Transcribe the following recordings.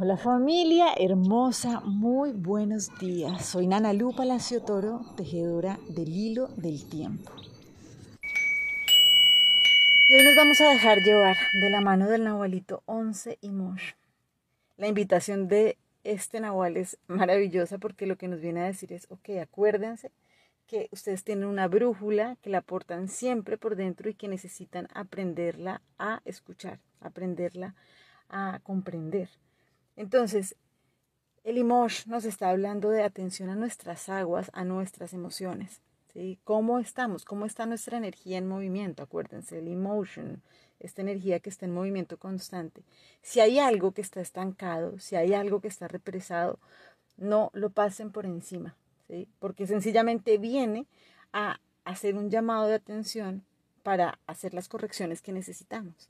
Hola familia hermosa, muy buenos días. Soy Nana Lu Palacio Toro, tejedora del hilo del tiempo. Y hoy nos vamos a dejar llevar de la mano del Nahualito 11 y Mosh. La invitación de este Nahual es maravillosa porque lo que nos viene a decir es, ok, acuérdense que ustedes tienen una brújula que la portan siempre por dentro y que necesitan aprenderla a escuchar, aprenderla a comprender. Entonces, el Imosh nos está hablando de atención a nuestras aguas, a nuestras emociones. ¿sí? ¿Cómo estamos? ¿Cómo está nuestra energía en movimiento? Acuérdense, el emotion, esta energía que está en movimiento constante. Si hay algo que está estancado, si hay algo que está represado, no lo pasen por encima, ¿sí? porque sencillamente viene a hacer un llamado de atención para hacer las correcciones que necesitamos.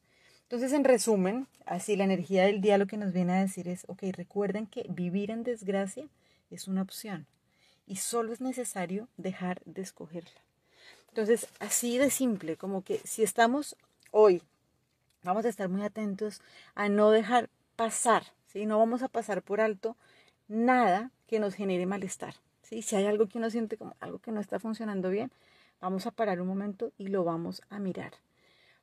Entonces, en resumen, así la energía del día lo que nos viene a decir es, ok, recuerden que vivir en desgracia es una opción y solo es necesario dejar de escogerla. Entonces, así de simple, como que si estamos hoy, vamos a estar muy atentos a no dejar pasar, ¿sí? No vamos a pasar por alto nada que nos genere malestar, ¿sí? Si hay algo que uno siente como algo que no está funcionando bien, vamos a parar un momento y lo vamos a mirar.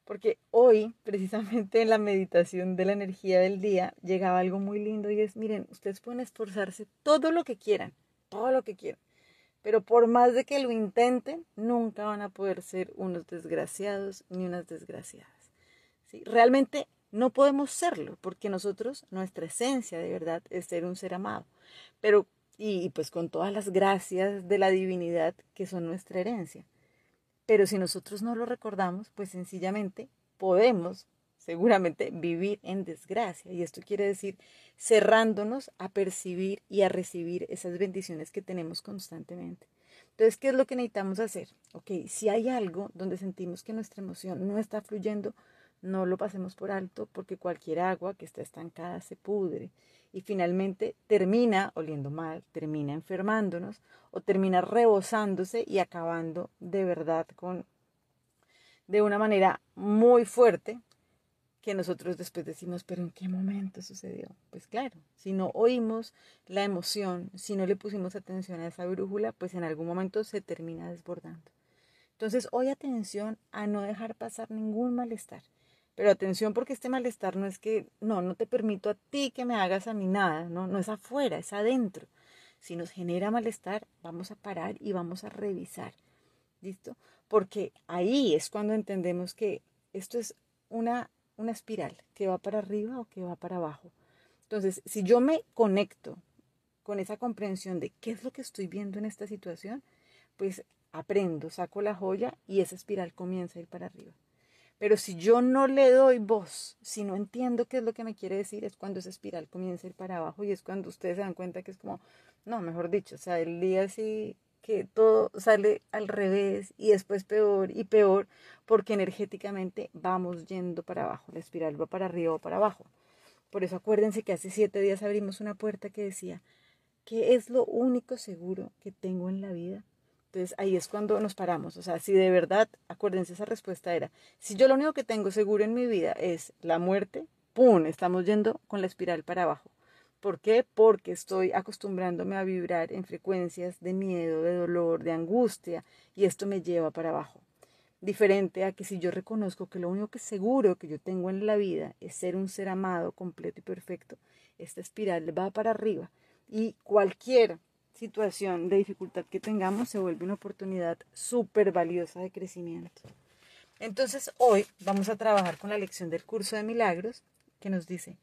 Porque hoy, precisamente en la meditación de la energía del día, llegaba algo muy lindo y es, miren, ustedes pueden esforzarse todo lo que quieran, todo lo que quieran. Pero por más de que lo intenten, nunca van a poder ser unos desgraciados ni unas desgraciadas. ¿sí? Realmente no podemos serlo, porque nosotros, nuestra esencia de verdad es ser un ser amado. Pero, y pues con todas las gracias de la divinidad que son nuestra herencia. Pero si nosotros no lo recordamos, pues sencillamente podemos seguramente vivir en desgracia. Y esto quiere decir cerrándonos a percibir y a recibir esas bendiciones que tenemos constantemente. Entonces, ¿qué es lo que necesitamos hacer? Ok, si hay algo donde sentimos que nuestra emoción no está fluyendo, no lo pasemos por alto porque cualquier agua que está estancada se pudre y finalmente termina oliendo mal, termina enfermándonos o termina rebosándose y acabando de verdad con de una manera muy fuerte que nosotros después decimos, pero ¿en qué momento sucedió? Pues claro, si no oímos la emoción, si no le pusimos atención a esa brújula, pues en algún momento se termina desbordando. Entonces, hoy atención a no dejar pasar ningún malestar. Pero atención porque este malestar no es que, no, no te permito a ti que me hagas a mí nada, no, no es afuera, es adentro. Si nos genera malestar, vamos a parar y vamos a revisar. ¿Listo? Porque ahí es cuando entendemos que esto es una, una espiral que va para arriba o que va para abajo. Entonces, si yo me conecto con esa comprensión de qué es lo que estoy viendo en esta situación, pues aprendo, saco la joya y esa espiral comienza a ir para arriba. Pero si yo no le doy voz, si no entiendo qué es lo que me quiere decir, es cuando esa espiral comienza a ir para abajo y es cuando ustedes se dan cuenta que es como, no, mejor dicho, o sea, el día así que todo sale al revés y después peor y peor porque energéticamente vamos yendo para abajo, la espiral va para arriba o para abajo. Por eso acuérdense que hace siete días abrimos una puerta que decía, ¿qué es lo único seguro que tengo en la vida? Entonces ahí es cuando nos paramos. O sea, si de verdad, acuérdense, esa respuesta era, si yo lo único que tengo seguro en mi vida es la muerte, ¡pum! Estamos yendo con la espiral para abajo. ¿Por qué? Porque estoy acostumbrándome a vibrar en frecuencias de miedo, de dolor, de angustia, y esto me lleva para abajo. Diferente a que si yo reconozco que lo único que seguro que yo tengo en la vida es ser un ser amado, completo y perfecto, esta espiral va para arriba. Y cualquier situación de dificultad que tengamos se vuelve una oportunidad súper valiosa de crecimiento. Entonces hoy vamos a trabajar con la lección del curso de milagros que nos dice,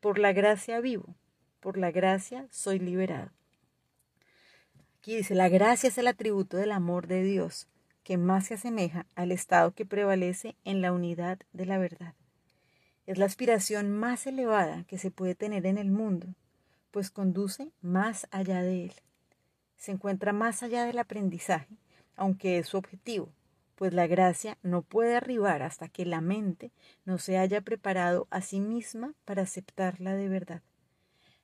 por la gracia vivo, por la gracia soy liberado. Aquí dice, la gracia es el atributo del amor de Dios que más se asemeja al estado que prevalece en la unidad de la verdad. Es la aspiración más elevada que se puede tener en el mundo, pues conduce más allá de él se encuentra más allá del aprendizaje, aunque es su objetivo, pues la gracia no puede arribar hasta que la mente no se haya preparado a sí misma para aceptarla de verdad.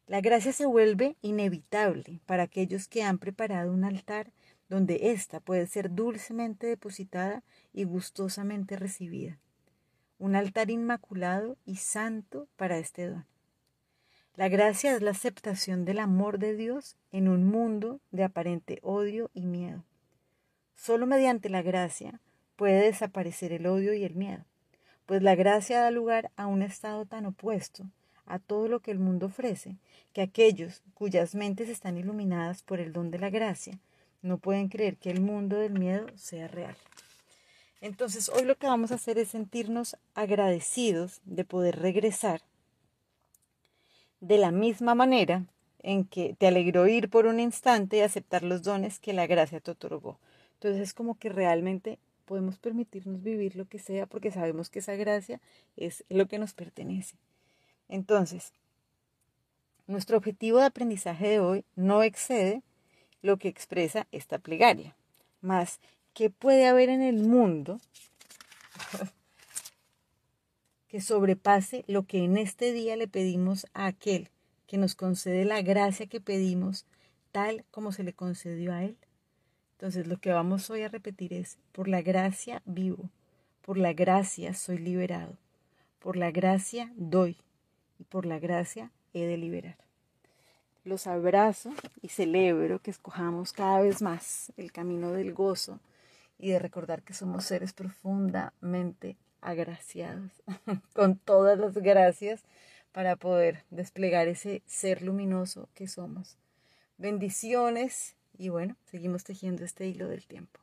La gracia se vuelve inevitable para aquellos que han preparado un altar donde ésta puede ser dulcemente depositada y gustosamente recibida. Un altar inmaculado y santo para este don. La gracia es la aceptación del amor de Dios en un mundo de aparente odio y miedo. Solo mediante la gracia puede desaparecer el odio y el miedo, pues la gracia da lugar a un estado tan opuesto a todo lo que el mundo ofrece, que aquellos cuyas mentes están iluminadas por el don de la gracia no pueden creer que el mundo del miedo sea real. Entonces hoy lo que vamos a hacer es sentirnos agradecidos de poder regresar de la misma manera en que te alegró ir por un instante y aceptar los dones que la gracia te otorgó. Entonces es como que realmente podemos permitirnos vivir lo que sea porque sabemos que esa gracia es lo que nos pertenece. Entonces, nuestro objetivo de aprendizaje de hoy no excede lo que expresa esta plegaria. Más, ¿qué puede haber en el mundo que sobrepase lo que en este día le pedimos a aquel que nos concede la gracia que pedimos, tal como se le concedió a él? Entonces lo que vamos hoy a repetir es, por la gracia vivo, por la gracia soy liberado, por la gracia doy y por la gracia he de liberar los abrazo y celebro que escojamos cada vez más el camino del gozo y de recordar que somos seres profundamente agraciados, con todas las gracias para poder desplegar ese ser luminoso que somos. Bendiciones y bueno, seguimos tejiendo este hilo del tiempo.